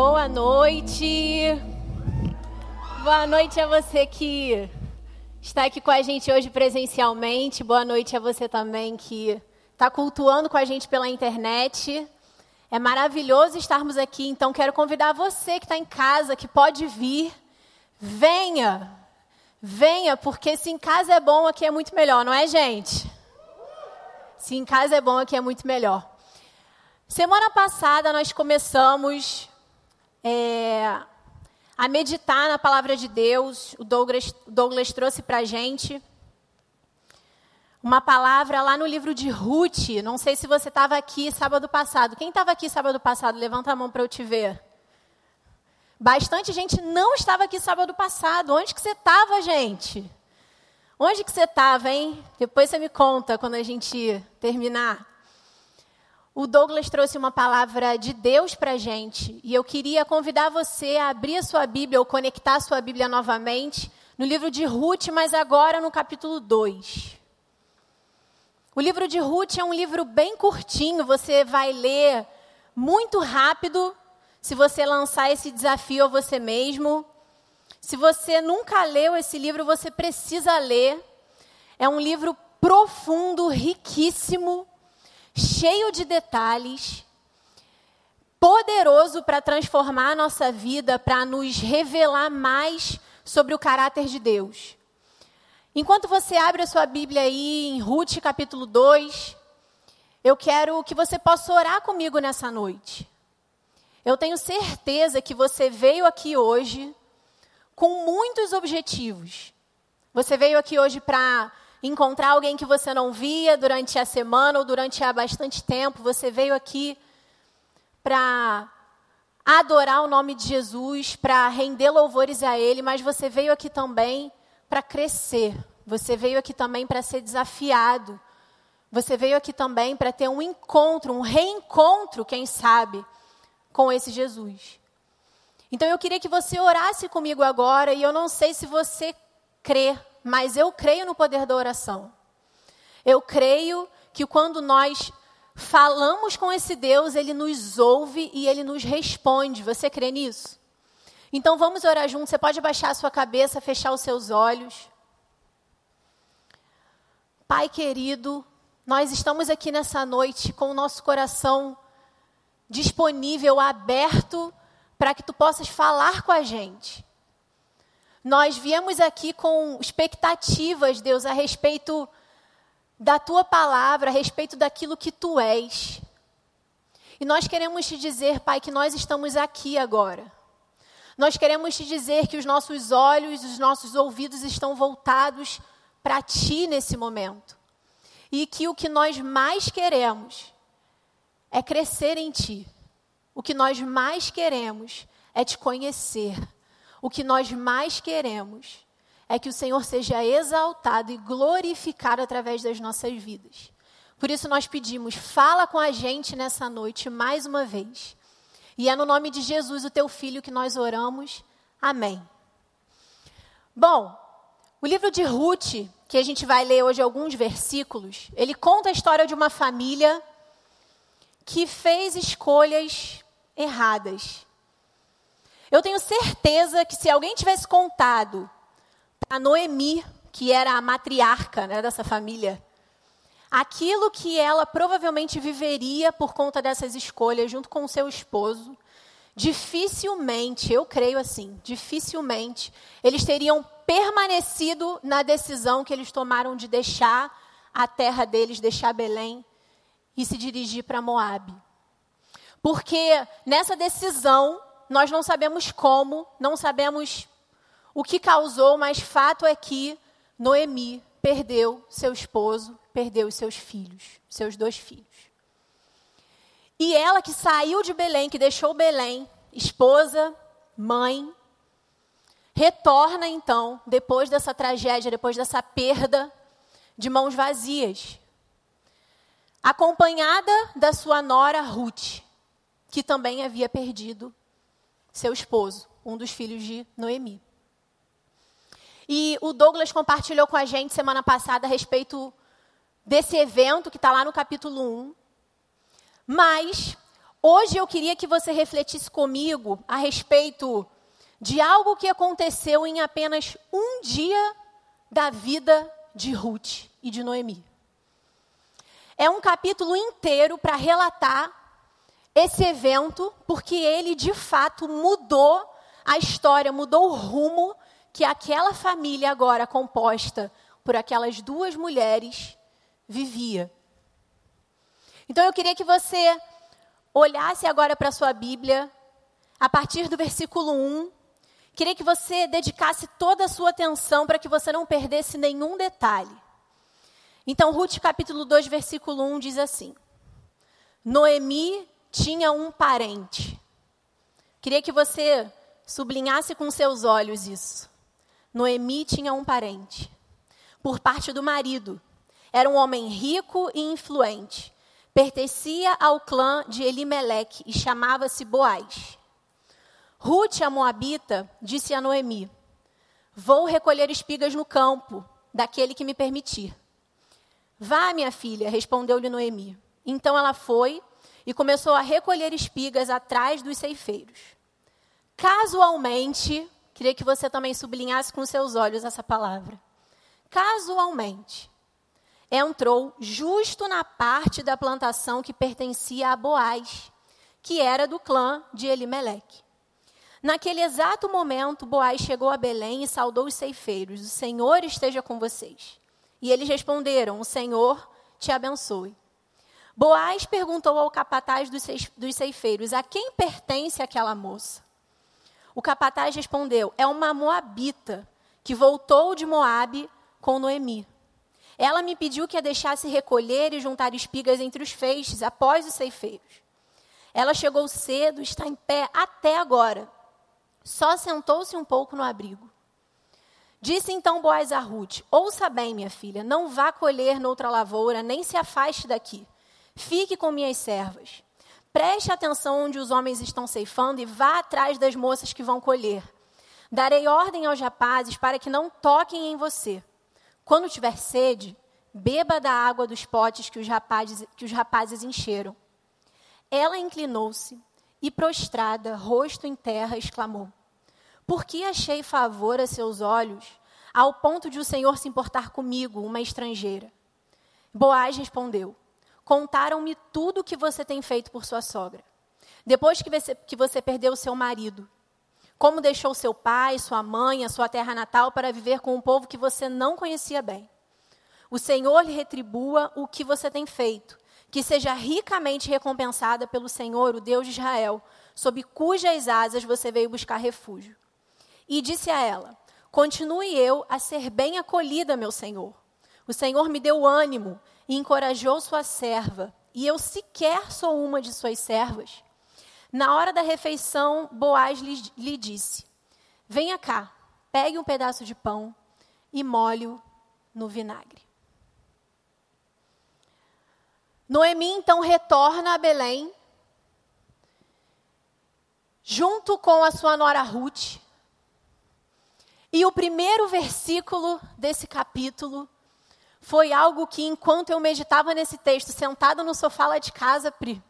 Boa noite. Boa noite a você que está aqui com a gente hoje presencialmente. Boa noite a você também que está cultuando com a gente pela internet. É maravilhoso estarmos aqui, então quero convidar você que está em casa, que pode vir, venha, venha, porque se em casa é bom, aqui é muito melhor, não é, gente? Se em casa é bom, aqui é muito melhor. Semana passada nós começamos é, a meditar na palavra de Deus. O Douglas, Douglas trouxe para a gente uma palavra lá no livro de Ruth. Não sei se você estava aqui sábado passado. Quem estava aqui sábado passado? Levanta a mão para eu te ver. Bastante gente não estava aqui sábado passado. Onde que você estava, gente? Onde que você estava, hein? Depois você me conta quando a gente terminar. O Douglas trouxe uma palavra de Deus para a gente e eu queria convidar você a abrir a sua Bíblia ou conectar a sua Bíblia novamente no livro de Ruth, mas agora no capítulo 2. O livro de Ruth é um livro bem curtinho, você vai ler muito rápido se você lançar esse desafio a você mesmo. Se você nunca leu esse livro, você precisa ler. É um livro profundo, riquíssimo cheio de detalhes, poderoso para transformar a nossa vida, para nos revelar mais sobre o caráter de Deus. Enquanto você abre a sua Bíblia aí em Ruth capítulo 2, eu quero que você possa orar comigo nessa noite. Eu tenho certeza que você veio aqui hoje com muitos objetivos. Você veio aqui hoje para encontrar alguém que você não via durante a semana ou durante há bastante tempo. Você veio aqui para adorar o nome de Jesus, para render louvores a Ele, mas você veio aqui também para crescer. Você veio aqui também para ser desafiado. Você veio aqui também para ter um encontro, um reencontro, quem sabe, com esse Jesus. Então eu queria que você orasse comigo agora, e eu não sei se você crê mas eu creio no poder da oração. Eu creio que quando nós falamos com esse Deus, ele nos ouve e ele nos responde. Você crê nisso? Então vamos orar juntos. Você pode baixar a sua cabeça, fechar os seus olhos. Pai querido, nós estamos aqui nessa noite com o nosso coração disponível, aberto, para que tu possas falar com a gente. Nós viemos aqui com expectativas, Deus, a respeito da tua palavra, a respeito daquilo que tu és. E nós queremos te dizer, Pai, que nós estamos aqui agora. Nós queremos te dizer que os nossos olhos, os nossos ouvidos estão voltados para ti nesse momento. E que o que nós mais queremos é crescer em ti. O que nós mais queremos é te conhecer o que nós mais queremos é que o Senhor seja exaltado e glorificado através das nossas vidas. Por isso nós pedimos, fala com a gente nessa noite mais uma vez. E é no nome de Jesus, o teu filho, que nós oramos. Amém. Bom, o livro de Ruth, que a gente vai ler hoje alguns versículos, ele conta a história de uma família que fez escolhas erradas. Eu tenho certeza que se alguém tivesse contado para Noemi, que era a matriarca né, dessa família, aquilo que ela provavelmente viveria por conta dessas escolhas junto com o seu esposo, dificilmente, eu creio assim, dificilmente eles teriam permanecido na decisão que eles tomaram de deixar a terra deles, deixar Belém e se dirigir para Moabe. Porque nessa decisão nós não sabemos como, não sabemos o que causou, mas fato é que Noemi perdeu seu esposo, perdeu seus filhos, seus dois filhos. E ela que saiu de Belém, que deixou Belém, esposa, mãe, retorna então, depois dessa tragédia, depois dessa perda, de mãos vazias, acompanhada da sua nora Ruth, que também havia perdido seu esposo, um dos filhos de Noemi. E o Douglas compartilhou com a gente semana passada a respeito desse evento que está lá no capítulo 1. Mas Hoje eu queria que você refletisse comigo a respeito de algo que aconteceu em apenas um dia da vida de Ruth e de Noemi. É um capítulo inteiro para relatar esse evento, porque ele de fato mudou a história, mudou o rumo que aquela família, agora composta por aquelas duas mulheres, vivia. Então eu queria que você olhasse agora para a sua Bíblia, a partir do versículo 1. Queria que você dedicasse toda a sua atenção para que você não perdesse nenhum detalhe. Então, Ruth capítulo 2, versículo 1 diz assim: Noemi tinha um parente. Queria que você sublinhasse com seus olhos isso. Noemi tinha um parente. Por parte do marido. Era um homem rico e influente. Pertencia ao clã de Elimeleque e chamava-se Boaz. Ruth, a Moabita, disse a Noemi: Vou recolher espigas no campo daquele que me permitir. Vá, minha filha, respondeu-lhe Noemi. Então ela foi e começou a recolher espigas atrás dos ceifeiros. Casualmente, queria que você também sublinhasse com seus olhos essa palavra. Casualmente, entrou justo na parte da plantação que pertencia a Boaz, que era do clã de Elimeleque. Naquele exato momento, Boaz chegou a Belém e saudou os ceifeiros: O Senhor esteja com vocês. E eles responderam: O Senhor te abençoe. Boaz perguntou ao capataz dos ceifeiros: A quem pertence aquela moça? O capataz respondeu: É uma moabita que voltou de Moabe com Noemi. Ela me pediu que a deixasse recolher e juntar espigas entre os feixes após os ceifeiros. Ela chegou cedo, está em pé até agora. Só sentou-se um pouco no abrigo. Disse então Boaz a Ruth: Ouça bem, minha filha, não vá colher noutra lavoura, nem se afaste daqui. Fique com minhas servas. Preste atenção onde os homens estão ceifando e vá atrás das moças que vão colher. Darei ordem aos rapazes para que não toquem em você. Quando tiver sede, beba da água dos potes que os rapazes, que os rapazes encheram. Ela inclinou-se e, prostrada, rosto em terra, exclamou: Por que achei favor a seus olhos, ao ponto de o Senhor se importar comigo, uma estrangeira? Boaz respondeu: Contaram-me tudo o que você tem feito por sua sogra. Depois que você, que você perdeu seu marido, como deixou seu pai, sua mãe, a sua terra natal para viver com um povo que você não conhecia bem. O Senhor lhe retribua o que você tem feito que seja ricamente recompensada pelo Senhor, o Deus de Israel, sob cujas asas você veio buscar refúgio. E disse a ela: Continue eu a ser bem acolhida, meu Senhor. O Senhor me deu ânimo e encorajou sua serva, e eu sequer sou uma de suas servas. Na hora da refeição, Boaz lhe, lhe disse: Venha cá, pegue um pedaço de pão e molhe-o no vinagre. Noemi então retorna a Belém, junto com a sua nora Ruth. E o primeiro versículo desse capítulo foi algo que, enquanto eu meditava nesse texto, sentada no sofá lá de casa, Pri,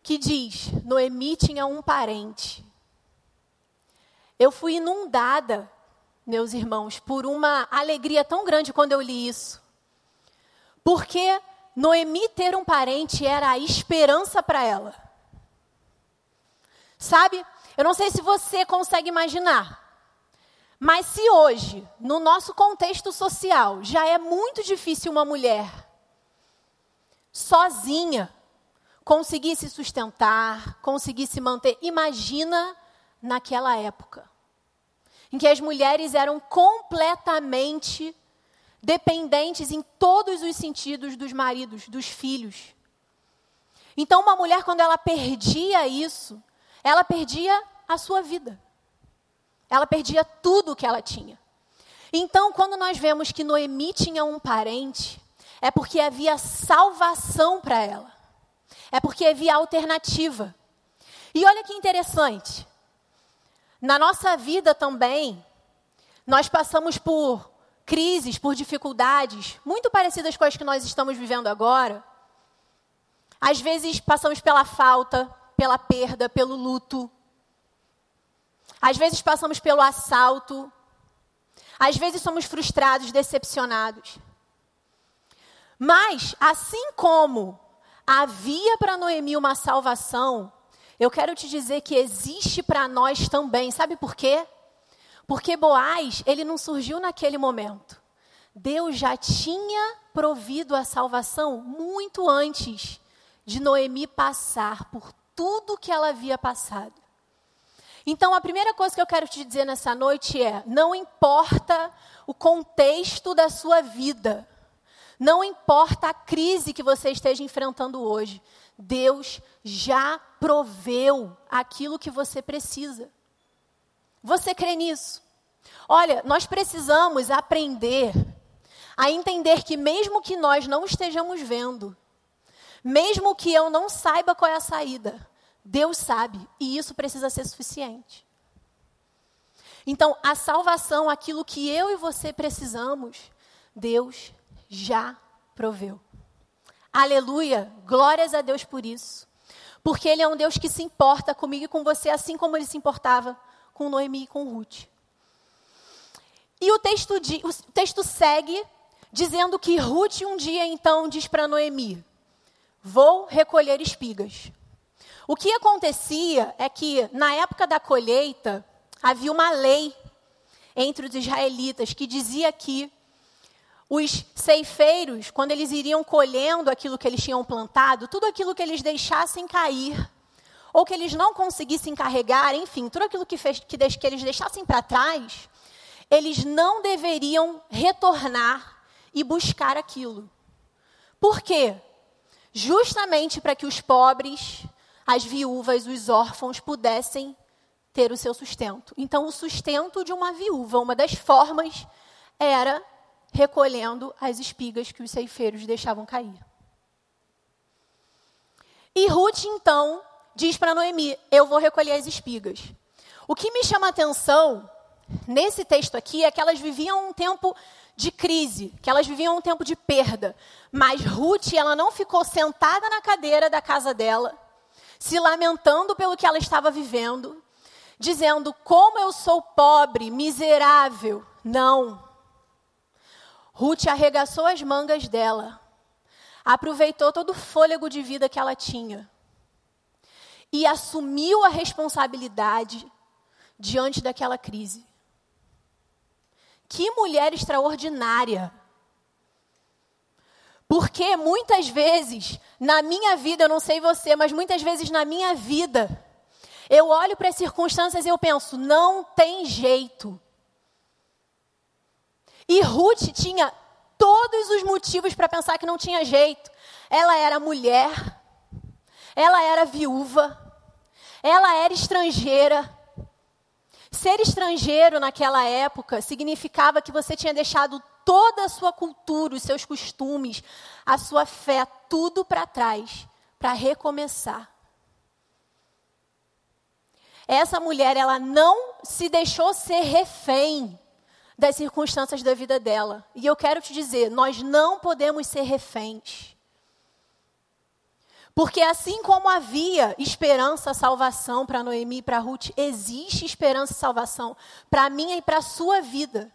que diz: Noemi tinha um parente. Eu fui inundada, meus irmãos, por uma alegria tão grande quando eu li isso. Porque Noemi ter um parente era a esperança para ela. Sabe? Eu não sei se você consegue imaginar. Mas se hoje, no nosso contexto social, já é muito difícil uma mulher sozinha conseguir se sustentar, conseguir se manter, imagina naquela época, em que as mulheres eram completamente dependentes em todos os sentidos dos maridos, dos filhos. Então, uma mulher, quando ela perdia isso, ela perdia a sua vida. Ela perdia tudo o que ela tinha. Então, quando nós vemos que Noemi tinha um parente, é porque havia salvação para ela. É porque havia alternativa. E olha que interessante. Na nossa vida também, nós passamos por crises, por dificuldades muito parecidas com as que nós estamos vivendo agora. Às vezes passamos pela falta, pela perda, pelo luto. Às vezes passamos pelo assalto. Às vezes somos frustrados, decepcionados. Mas, assim como havia para Noemi uma salvação, eu quero te dizer que existe para nós também. Sabe por quê? Porque Boaz, ele não surgiu naquele momento. Deus já tinha provido a salvação muito antes de Noemi passar por tudo que ela havia passado. Então, a primeira coisa que eu quero te dizer nessa noite é: não importa o contexto da sua vida, não importa a crise que você esteja enfrentando hoje, Deus já proveu aquilo que você precisa. Você crê nisso? Olha, nós precisamos aprender a entender que, mesmo que nós não estejamos vendo, mesmo que eu não saiba qual é a saída, Deus sabe, e isso precisa ser suficiente. Então, a salvação, aquilo que eu e você precisamos, Deus já proveu. Aleluia, glórias a Deus por isso. Porque Ele é um Deus que se importa comigo e com você, assim como Ele se importava com Noemi e com Ruth. E o texto, o texto segue dizendo que Ruth um dia então diz para Noemi: Vou recolher espigas. O que acontecia é que, na época da colheita, havia uma lei entre os israelitas que dizia que os ceifeiros, quando eles iriam colhendo aquilo que eles tinham plantado, tudo aquilo que eles deixassem cair, ou que eles não conseguissem carregar, enfim, tudo aquilo que, fez, que, que eles deixassem para trás, eles não deveriam retornar e buscar aquilo. Por quê? Justamente para que os pobres, as viúvas, os órfãos pudessem ter o seu sustento. Então, o sustento de uma viúva, uma das formas era recolhendo as espigas que os ceifeiros deixavam cair. E Ruth, então, diz para Noemi: Eu vou recolher as espigas. O que me chama a atenção nesse texto aqui é que elas viviam um tempo de crise, que elas viviam um tempo de perda. Mas Ruth, ela não ficou sentada na cadeira da casa dela se lamentando pelo que ela estava vivendo, dizendo: Como eu sou pobre, miserável. Não. Ruth arregaçou as mangas dela, aproveitou todo o fôlego de vida que ela tinha e assumiu a responsabilidade diante daquela crise. Que mulher extraordinária! Porque muitas vezes, na minha vida, eu não sei você, mas muitas vezes na minha vida, eu olho para as circunstâncias e eu penso, não tem jeito. E Ruth tinha todos os motivos para pensar que não tinha jeito. Ela era mulher, ela era viúva, ela era estrangeira. Ser estrangeiro naquela época significava que você tinha deixado toda a sua cultura, os seus costumes, a sua fé, tudo para trás, para recomeçar. Essa mulher, ela não se deixou ser refém das circunstâncias da vida dela. E eu quero te dizer, nós não podemos ser reféns. Porque assim como havia esperança, salvação para Noemi e para Ruth, existe esperança e salvação para mim e para a sua vida.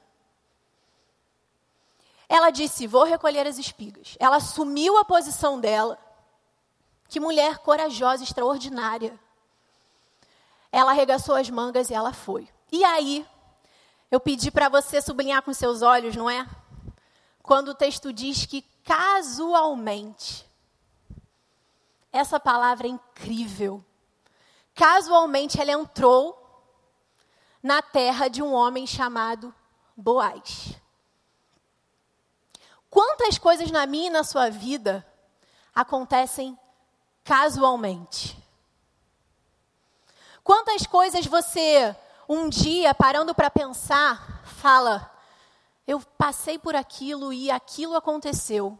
Ela disse: Vou recolher as espigas. Ela assumiu a posição dela. Que mulher corajosa, extraordinária. Ela arregaçou as mangas e ela foi. E aí, eu pedi para você sublinhar com seus olhos, não é? Quando o texto diz que casualmente. Essa palavra é incrível. Casualmente ela entrou na terra de um homem chamado Boaz. Quantas coisas na minha e na sua vida acontecem casualmente? Quantas coisas você, um dia, parando para pensar, fala: eu passei por aquilo e aquilo aconteceu.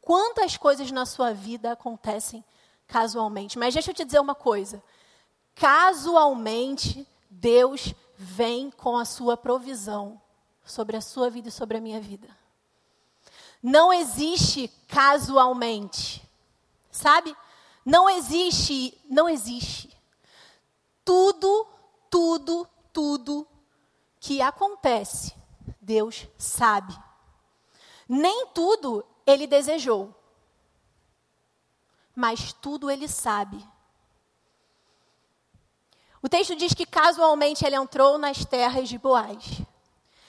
Quantas coisas na sua vida acontecem casualmente? Mas deixa eu te dizer uma coisa: casualmente, Deus vem com a sua provisão sobre a sua vida e sobre a minha vida. Não existe casualmente. Sabe? Não existe, não existe. Tudo, tudo, tudo que acontece, Deus sabe. Nem tudo ele desejou, mas tudo ele sabe. O texto diz que casualmente ele entrou nas terras de Boaz.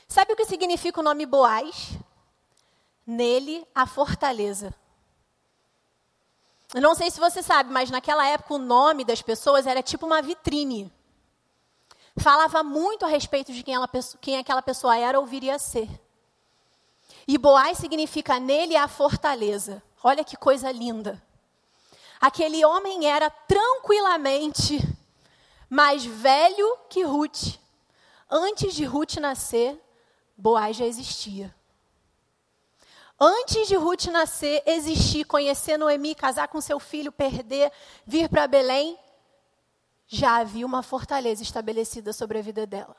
Sabe o que significa o nome Boaz? Nele a fortaleza. Eu não sei se você sabe, mas naquela época o nome das pessoas era tipo uma vitrine. Falava muito a respeito de quem, ela, quem aquela pessoa era ou viria a ser. E Boaz significa nele a fortaleza. Olha que coisa linda. Aquele homem era tranquilamente mais velho que Ruth. Antes de Ruth nascer, Boaz já existia. Antes de Ruth nascer, existir, conhecer Noemi, casar com seu filho, perder, vir para Belém, já havia uma fortaleza estabelecida sobre a vida dela.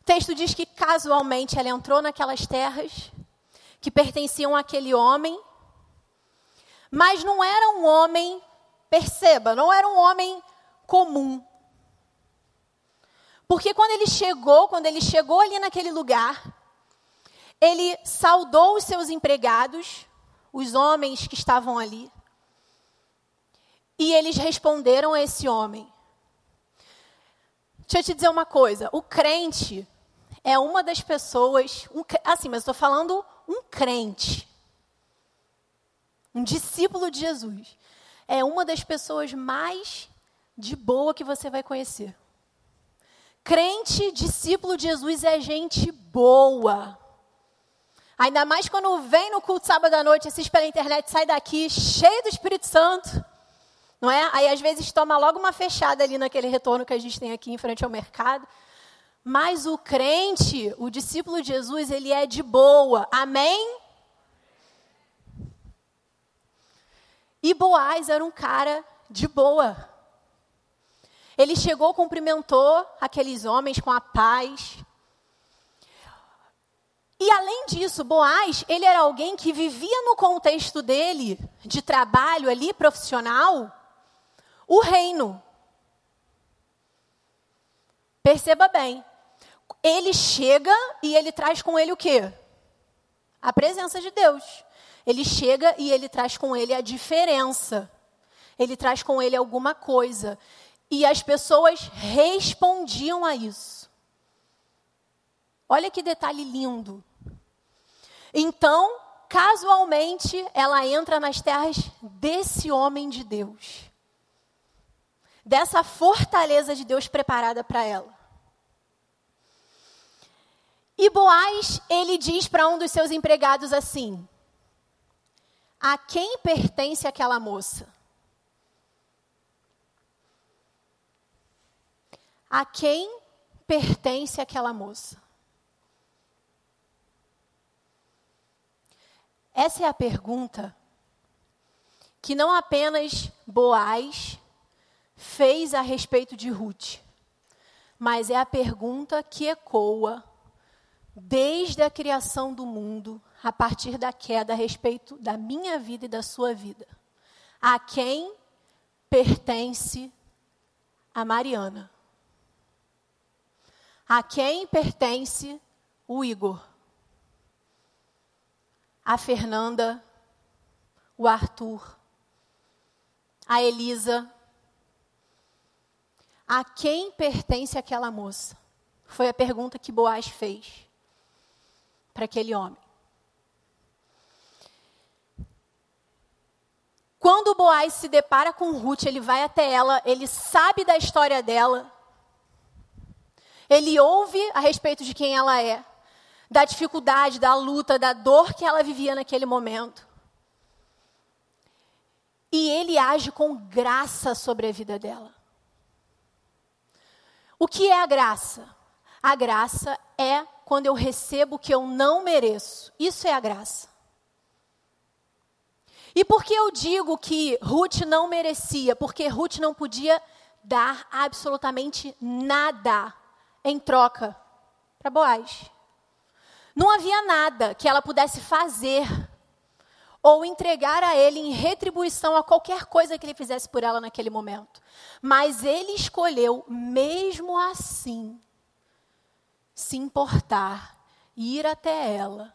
O texto diz que casualmente ela entrou naquelas terras que pertenciam àquele homem, mas não era um homem, perceba, não era um homem comum. Porque quando ele chegou, quando ele chegou ali naquele lugar, ele saudou os seus empregados, os homens que estavam ali, e eles responderam a esse homem. Deixa eu te dizer uma coisa: o crente é uma das pessoas, um, assim, mas estou falando um crente, um discípulo de Jesus, é uma das pessoas mais de boa que você vai conhecer. Crente, discípulo de Jesus é gente boa. Ainda mais quando vem no culto sábado à noite, assiste pela internet, sai daqui cheio do Espírito Santo. Não é? Aí às vezes toma logo uma fechada ali naquele retorno que a gente tem aqui em frente ao mercado. Mas o crente, o discípulo de Jesus, ele é de boa. Amém? E Boaz era um cara de boa. Ele chegou, cumprimentou aqueles homens com a paz. E além disso, Boaz, ele era alguém que vivia no contexto dele, de trabalho ali, profissional, o reino. Perceba bem, ele chega e ele traz com ele o quê? A presença de Deus. Ele chega e ele traz com ele a diferença. Ele traz com ele alguma coisa. E as pessoas respondiam a isso. Olha que detalhe lindo. Então, casualmente, ela entra nas terras desse homem de Deus. Dessa fortaleza de Deus preparada para ela. E Boaz, ele diz para um dos seus empregados assim: A quem pertence aquela moça? A quem pertence aquela moça? Essa é a pergunta que não apenas Boaz fez a respeito de Ruth, mas é a pergunta que ecoa desde a criação do mundo, a partir da queda, a respeito da minha vida e da sua vida. A quem pertence a Mariana? A quem pertence o Igor? A Fernanda, o Arthur, a Elisa. A quem pertence aquela moça? Foi a pergunta que Boaz fez para aquele homem. Quando Boaz se depara com Ruth, ele vai até ela, ele sabe da história dela, ele ouve a respeito de quem ela é, da dificuldade, da luta, da dor que ela vivia naquele momento. E ele age com graça sobre a vida dela. O que é a graça? A graça é quando eu recebo o que eu não mereço. Isso é a graça. E por que eu digo que Ruth não merecia? Porque Ruth não podia dar absolutamente nada em troca para Boaz. Não havia nada que ela pudesse fazer ou entregar a ele em retribuição a qualquer coisa que ele fizesse por ela naquele momento. Mas ele escolheu, mesmo assim, se importar, ir até ela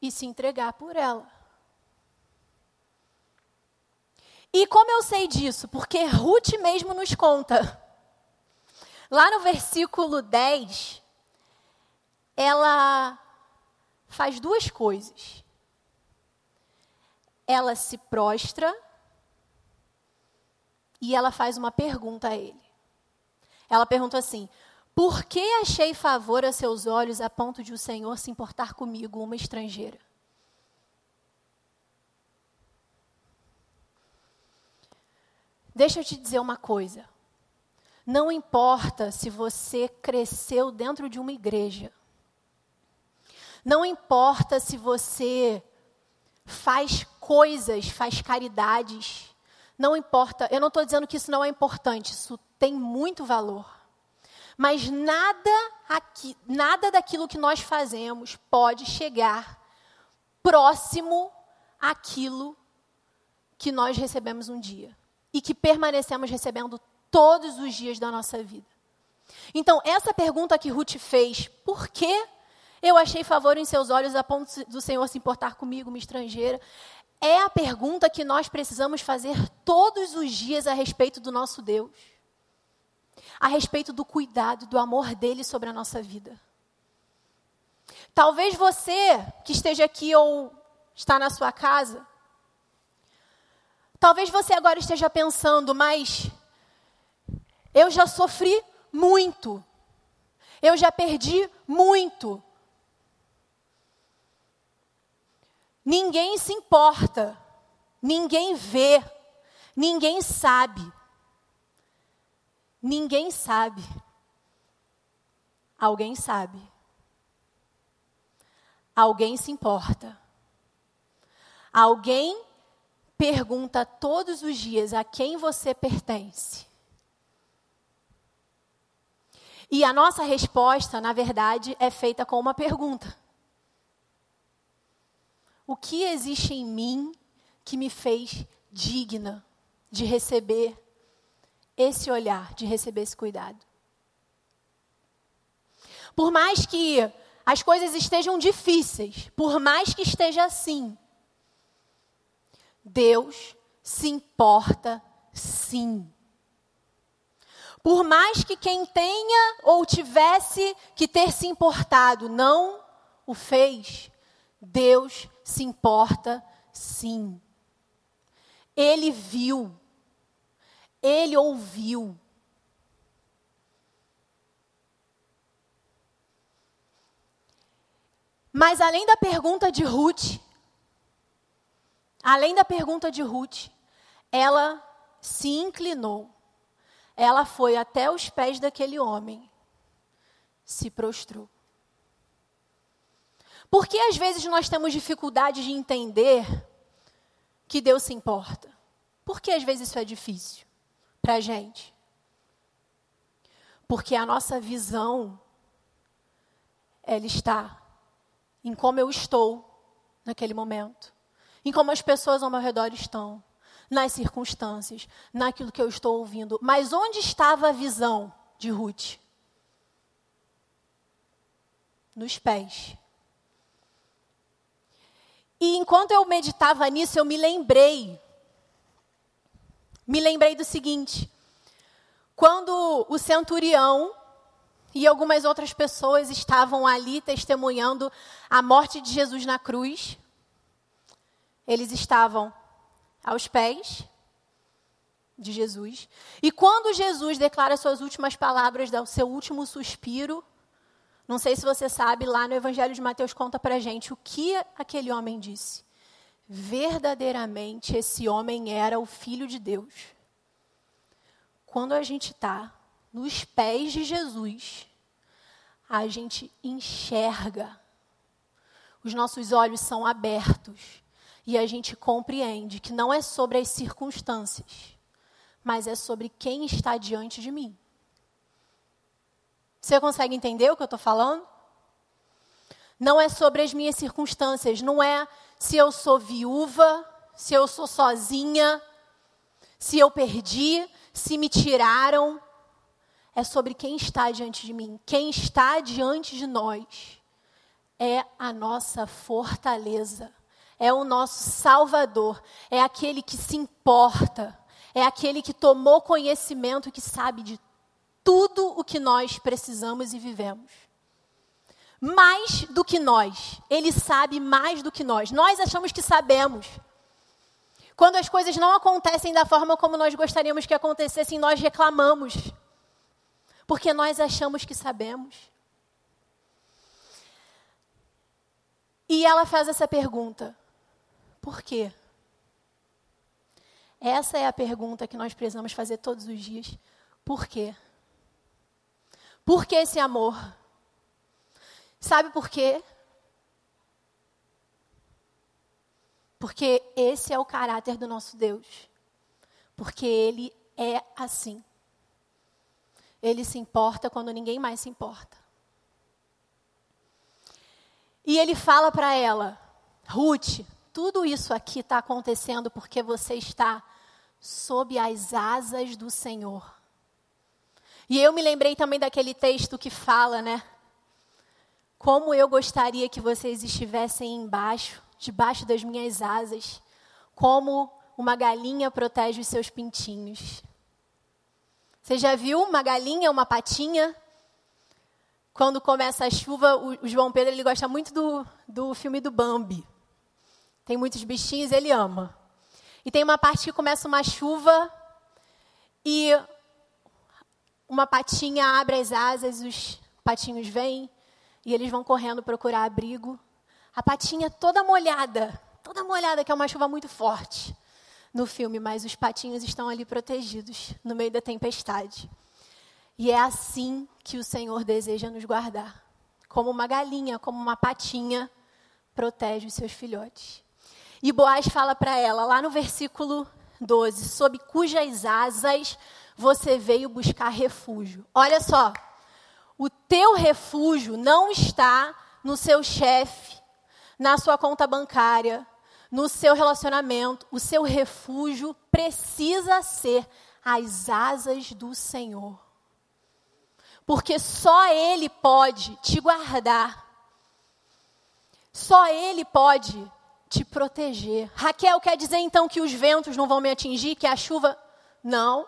e se entregar por ela. E como eu sei disso? Porque Ruth mesmo nos conta. Lá no versículo 10, ela faz duas coisas. Ela se prostra e ela faz uma pergunta a ele. Ela pergunta assim: Por que achei favor a seus olhos a ponto de o Senhor se importar comigo, uma estrangeira? Deixa eu te dizer uma coisa. Não importa se você cresceu dentro de uma igreja. Não importa se você faz coisas, faz caridades. Não importa. Eu não estou dizendo que isso não é importante. Isso tem muito valor. Mas nada aqui, nada daquilo que nós fazemos pode chegar próximo àquilo que nós recebemos um dia e que permanecemos recebendo todos os dias da nossa vida. Então, essa pergunta que Ruth fez, por que eu achei favor em seus olhos a ponto do Senhor se importar comigo, uma estrangeira, é a pergunta que nós precisamos fazer todos os dias a respeito do nosso Deus. A respeito do cuidado, do amor dele sobre a nossa vida. Talvez você que esteja aqui ou está na sua casa, Talvez você agora esteja pensando, mas eu já sofri muito. Eu já perdi muito. Ninguém se importa. Ninguém vê. Ninguém sabe. Ninguém sabe. Alguém sabe. Alguém se importa. Alguém pergunta todos os dias a quem você pertence. E a nossa resposta, na verdade, é feita com uma pergunta: O que existe em mim que me fez digna de receber esse olhar, de receber esse cuidado? Por mais que as coisas estejam difíceis, por mais que esteja assim, Deus se importa sim. Por mais que quem tenha ou tivesse que ter se importado não o fez, Deus se importa sim. Ele viu, ele ouviu. Mas além da pergunta de Ruth, Além da pergunta de Ruth, ela se inclinou. Ela foi até os pés daquele homem, se prostrou. Por que às vezes nós temos dificuldade de entender que Deus se importa? Por que às vezes isso é difícil para a gente? Porque a nossa visão, ela está em como eu estou naquele momento em como as pessoas ao meu redor estão, nas circunstâncias, naquilo que eu estou ouvindo. Mas onde estava a visão de Ruth? Nos pés. E enquanto eu meditava nisso, eu me lembrei. Me lembrei do seguinte: quando o centurião e algumas outras pessoas estavam ali testemunhando a morte de Jesus na cruz, eles estavam aos pés de Jesus. E quando Jesus declara suas últimas palavras, dá o seu último suspiro, não sei se você sabe, lá no Evangelho de Mateus conta para gente o que aquele homem disse. Verdadeiramente esse homem era o Filho de Deus. Quando a gente está nos pés de Jesus, a gente enxerga, os nossos olhos são abertos e a gente compreende que não é sobre as circunstâncias, mas é sobre quem está diante de mim. Você consegue entender o que eu estou falando? Não é sobre as minhas circunstâncias, não é se eu sou viúva, se eu sou sozinha, se eu perdi, se me tiraram. É sobre quem está diante de mim. Quem está diante de nós é a nossa fortaleza, é o nosso Salvador, é aquele que se importa, é aquele que tomou conhecimento, que sabe de tudo o que nós precisamos e vivemos. Mais do que nós, ele sabe mais do que nós. Nós achamos que sabemos. Quando as coisas não acontecem da forma como nós gostaríamos que acontecessem, nós reclamamos. Porque nós achamos que sabemos. E ela faz essa pergunta: por quê? Essa é a pergunta que nós precisamos fazer todos os dias. Por quê? Por que esse amor? Sabe por quê? Porque esse é o caráter do nosso Deus. Porque Ele é assim. Ele se importa quando ninguém mais se importa. E ele fala para ela: Ruth, tudo isso aqui está acontecendo porque você está sob as asas do Senhor. E eu me lembrei também daquele texto que fala, né? Como eu gostaria que vocês estivessem embaixo, debaixo das minhas asas, como uma galinha protege os seus pintinhos. Você já viu uma galinha, uma patinha? Quando começa a chuva, o, João Pedro ele gosta muito do, do filme do Bambi. Tem muitos bichinhos, ele ama. E tem uma parte que começa uma chuva e uma patinha abre as asas, os patinhos vêm e eles vão correndo procurar abrigo. A patinha toda molhada, toda molhada, que é uma chuva muito forte no filme, mas os patinhos estão ali protegidos no meio da tempestade. E é assim que o Senhor deseja nos guardar. Como uma galinha, como uma patinha, protege os seus filhotes. E Boaz fala para ela, lá no versículo 12, sob cujas asas você veio buscar refúgio. Olha só, o teu refúgio não está no seu chefe, na sua conta bancária, no seu relacionamento. O seu refúgio precisa ser as asas do Senhor. Porque só Ele pode te guardar. Só Ele pode te proteger. Raquel quer dizer então que os ventos não vão me atingir, que a chuva. Não.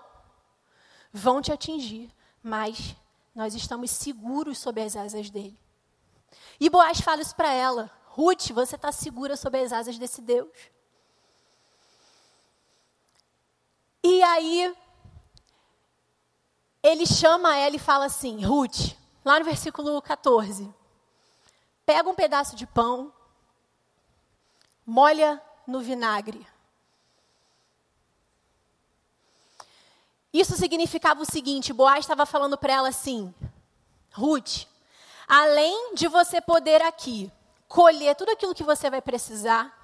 Vão te atingir, mas nós estamos seguros sob as asas dele. E Boaz fala isso para ela: Ruth, você está segura sob as asas desse Deus. E aí, ele chama ela e fala assim: Ruth, lá no versículo 14, pega um pedaço de pão molha no vinagre. Isso significava o seguinte: Boaz estava falando para ela assim, Ruth, além de você poder aqui colher tudo aquilo que você vai precisar,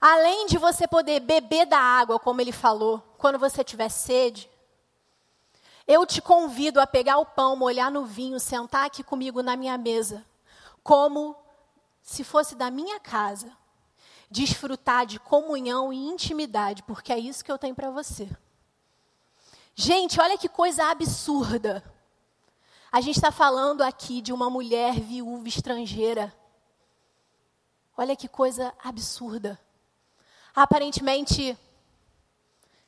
além de você poder beber da água, como ele falou, quando você tiver sede, eu te convido a pegar o pão, molhar no vinho, sentar aqui comigo na minha mesa, como se fosse da minha casa, desfrutar de comunhão e intimidade, porque é isso que eu tenho para você. Gente, olha que coisa absurda. A gente está falando aqui de uma mulher viúva estrangeira. Olha que coisa absurda. Aparentemente,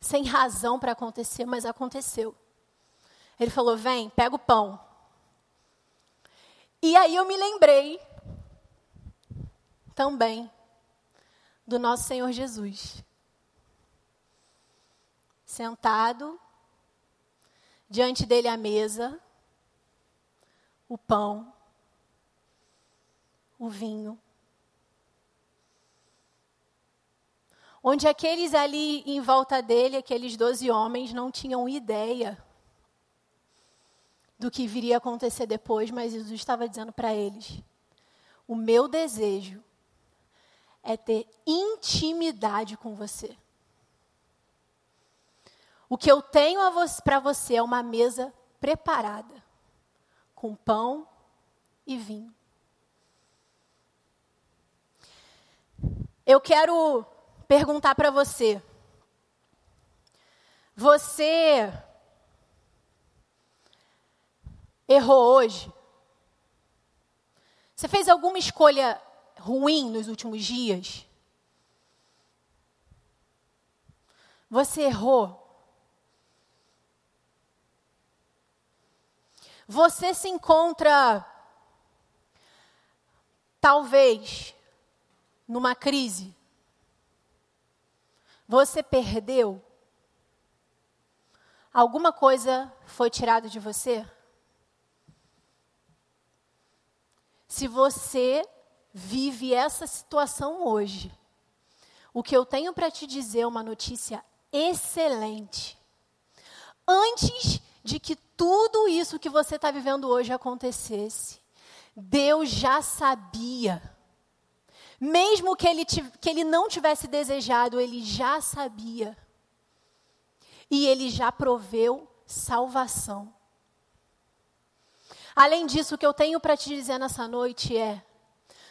sem razão para acontecer, mas aconteceu. Ele falou: Vem, pega o pão. E aí eu me lembrei também do nosso Senhor Jesus. Sentado, diante dele a mesa, o pão, o vinho. Onde aqueles ali em volta dele, aqueles doze homens, não tinham ideia do que viria a acontecer depois, mas Jesus estava dizendo para eles: o meu desejo é ter intimidade com você. O que eu tenho para você é uma mesa preparada, com pão e vinho. Eu quero perguntar para você. Você errou hoje? Você fez alguma escolha ruim nos últimos dias? Você errou? Você se encontra, talvez, numa crise? Você perdeu? Alguma coisa foi tirada de você? Se você vive essa situação hoje, o que eu tenho para te dizer é uma notícia excelente. Antes de que tudo isso que você está vivendo hoje acontecesse, Deus já sabia. Mesmo que ele, que ele não tivesse desejado, ele já sabia. E ele já proveu salvação. Além disso, o que eu tenho para te dizer nessa noite é: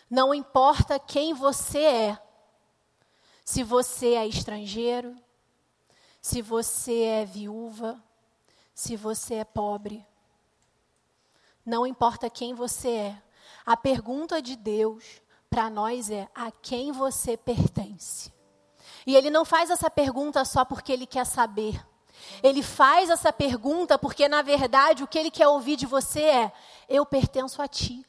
não importa quem você é, se você é estrangeiro, se você é viúva, se você é pobre. Não importa quem você é. A pergunta de Deus para nós é: a quem você pertence? E ele não faz essa pergunta só porque ele quer saber. Ele faz essa pergunta porque, na verdade, o que ele quer ouvir de você é: eu pertenço a ti.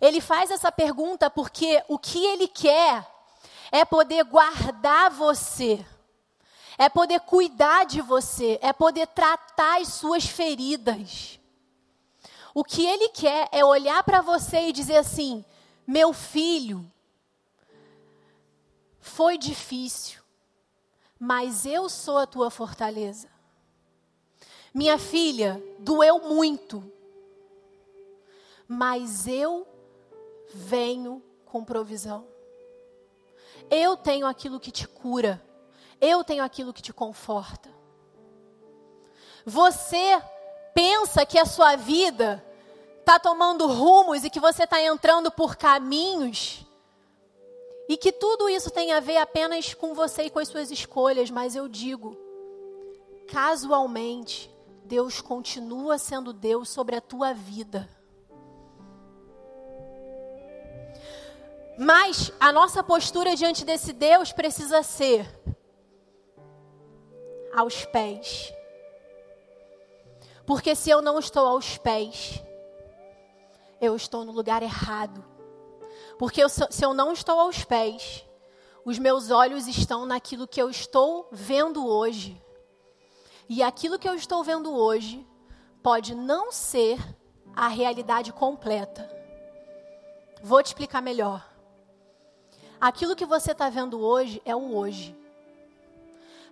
Ele faz essa pergunta porque o que ele quer é poder guardar você, é poder cuidar de você, é poder tratar as suas feridas. O que ele quer é olhar para você e dizer assim: meu filho, foi difícil, mas eu sou a tua fortaleza. Minha filha, doeu muito, mas eu venho com provisão. Eu tenho aquilo que te cura. Eu tenho aquilo que te conforta. Você pensa que a sua vida está tomando rumos e que você está entrando por caminhos e que tudo isso tem a ver apenas com você e com as suas escolhas, mas eu digo, casualmente, Deus continua sendo Deus sobre a tua vida. Mas a nossa postura diante desse Deus precisa ser aos pés. Porque se eu não estou aos pés, eu estou no lugar errado. Porque eu, se eu não estou aos pés, os meus olhos estão naquilo que eu estou vendo hoje. E aquilo que eu estou vendo hoje pode não ser a realidade completa. Vou te explicar melhor. Aquilo que você está vendo hoje é o hoje.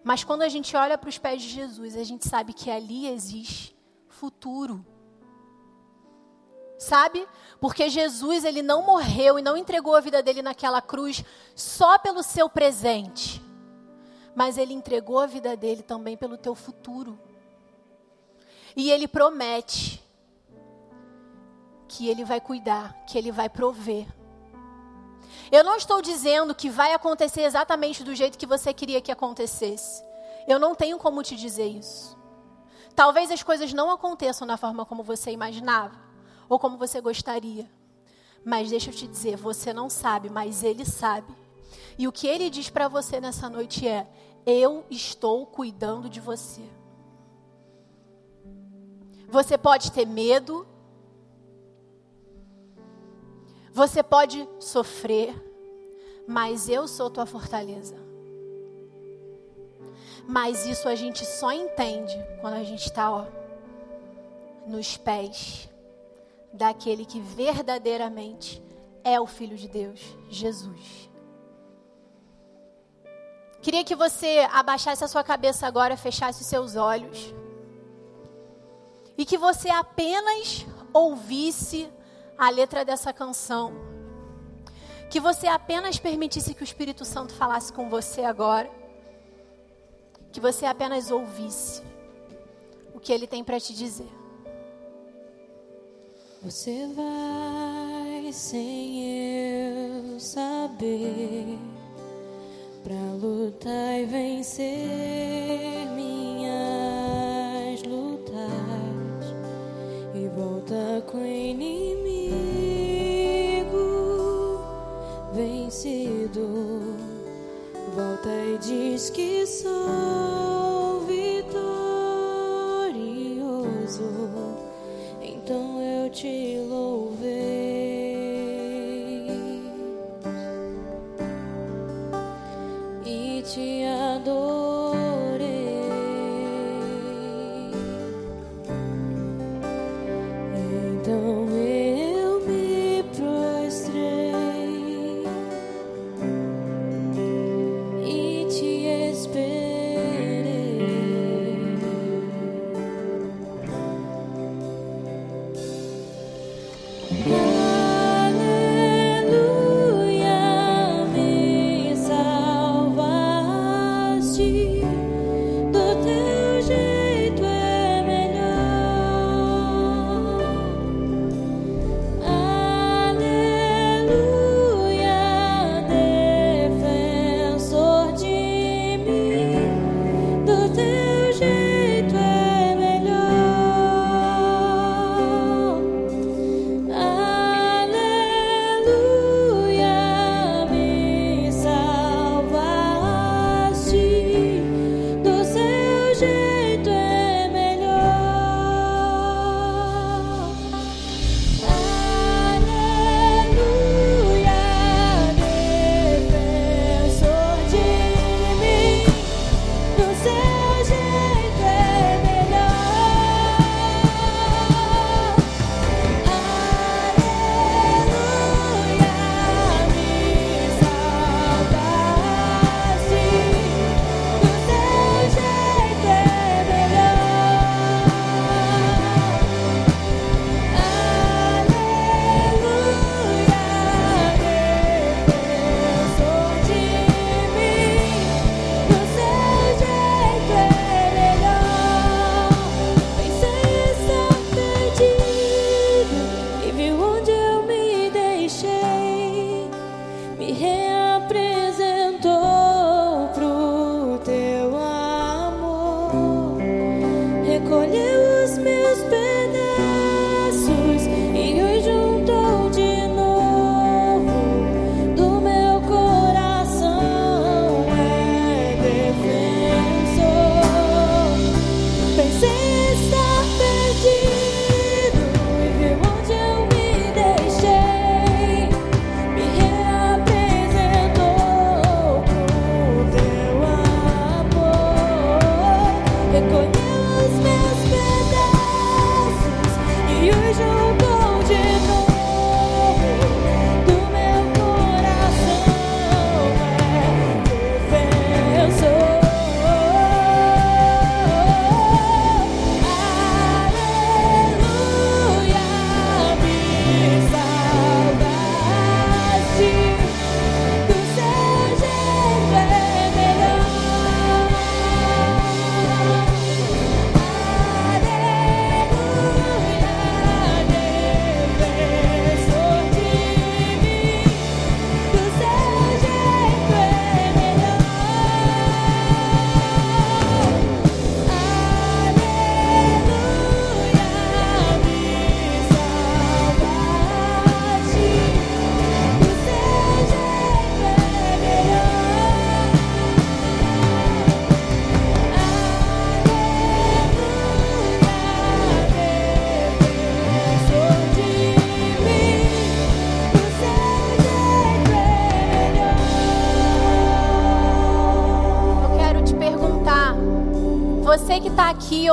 Mas quando a gente olha para os pés de Jesus, a gente sabe que ali existe futuro. Sabe? Porque Jesus, ele não morreu e não entregou a vida dele naquela cruz só pelo seu presente. Mas ele entregou a vida dele também pelo teu futuro. E ele promete que ele vai cuidar, que ele vai prover. Eu não estou dizendo que vai acontecer exatamente do jeito que você queria que acontecesse. Eu não tenho como te dizer isso. Talvez as coisas não aconteçam da forma como você imaginava ou como você gostaria. Mas deixa eu te dizer, você não sabe, mas ele sabe. E o que ele diz para você nessa noite é: Eu estou cuidando de você. Você pode ter medo, você pode sofrer, mas eu sou tua fortaleza. Mas isso a gente só entende quando a gente está nos pés daquele que verdadeiramente é o Filho de Deus, Jesus. Queria que você abaixasse a sua cabeça agora, fechasse os seus olhos. E que você apenas ouvisse a letra dessa canção. Que você apenas permitisse que o Espírito Santo falasse com você agora. Que você apenas ouvisse o que ele tem para te dizer. Você vai sem eu saber para lutar e vencer minhas lutas e volta com início. volta e diz que sou.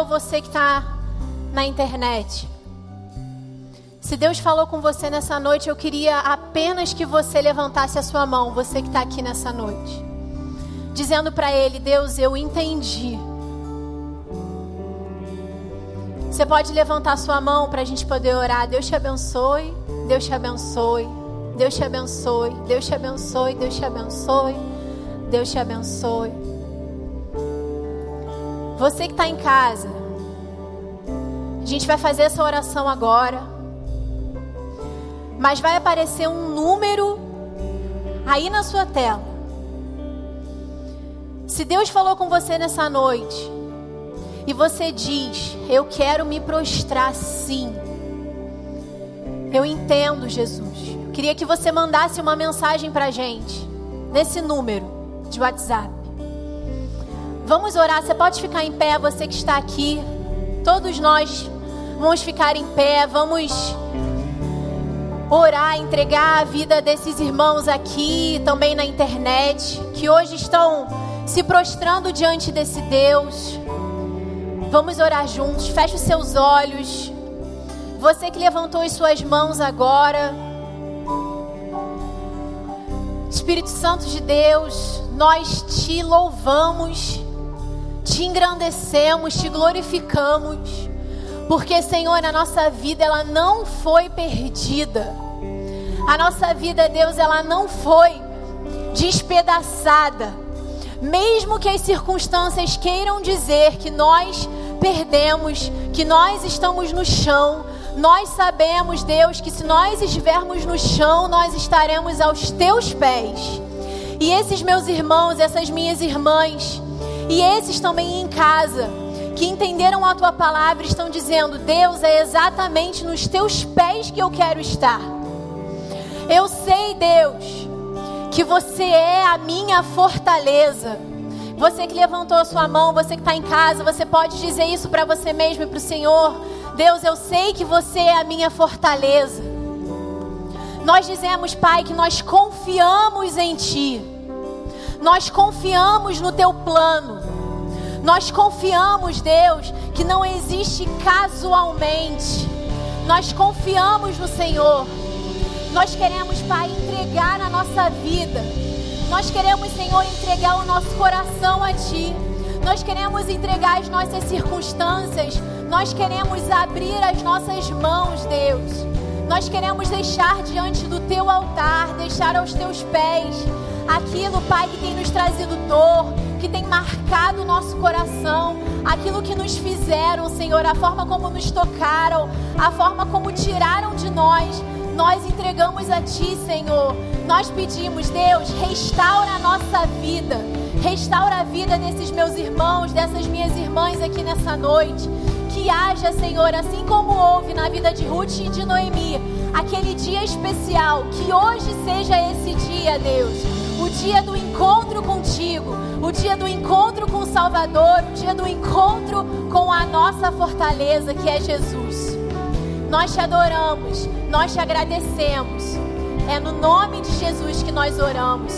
ou você que está na internet. Se Deus falou com você nessa noite, eu queria apenas que você levantasse a sua mão, você que está aqui nessa noite, dizendo para Ele: Deus, eu entendi. Você pode levantar sua mão para a gente poder orar. Deus te abençoe, Deus te abençoe, Deus te abençoe, Deus te abençoe, Deus te abençoe, Deus te abençoe. Você que está em casa, a gente vai fazer essa oração agora. Mas vai aparecer um número aí na sua tela. Se Deus falou com você nessa noite e você diz: Eu quero me prostrar sim. Eu entendo, Jesus. Eu queria que você mandasse uma mensagem para gente nesse número de WhatsApp. Vamos orar. Você pode ficar em pé, você que está aqui. Todos nós vamos ficar em pé. Vamos orar, entregar a vida desses irmãos aqui, também na internet, que hoje estão se prostrando diante desse Deus. Vamos orar juntos. Feche os seus olhos. Você que levantou as suas mãos agora. Espírito Santo de Deus, nós te louvamos, te engrandecemos, te glorificamos, porque Senhor, a nossa vida ela não foi perdida. A nossa vida, Deus, ela não foi despedaçada. Mesmo que as circunstâncias queiram dizer que nós perdemos, que nós estamos no chão, nós sabemos, Deus, que se nós estivermos no chão, nós estaremos aos teus pés. E esses meus irmãos, essas minhas irmãs, e esses também em casa, que entenderam a tua palavra, estão dizendo: Deus, é exatamente nos teus pés que eu quero estar. Eu sei, Deus, que você é a minha fortaleza. Você que levantou a sua mão, você que está em casa, você pode dizer isso para você mesmo e para o Senhor. Deus, eu sei que você é a minha fortaleza. Nós dizemos, Pai, que nós confiamos em Ti. Nós confiamos no Teu plano. Nós confiamos, Deus, que não existe casualmente. Nós confiamos no Senhor. Nós queremos, Pai, entregar a nossa vida. Nós queremos, Senhor, entregar o nosso coração a Ti. Nós queremos entregar as nossas circunstâncias. Nós queremos abrir as nossas mãos, Deus. Nós queremos deixar diante do Teu altar, deixar aos Teus pés aquilo, Pai, que tem nos trazido dor, que tem marcado o nosso coração, aquilo que nos fizeram, Senhor, a forma como nos tocaram, a forma como tiraram de nós. Nós entregamos a Ti, Senhor. Nós pedimos, Deus, restaura a nossa vida. Restaura a vida desses meus irmãos, dessas minhas irmãs aqui nessa noite. Que haja, Senhor, assim como houve na vida de Ruth e de Noemi, aquele dia especial. Que hoje seja esse dia, Deus. O dia do encontro contigo, o dia do encontro com o Salvador, o dia do encontro com a nossa fortaleza, que é Jesus. Nós te adoramos, nós te agradecemos. É no nome de Jesus que nós oramos.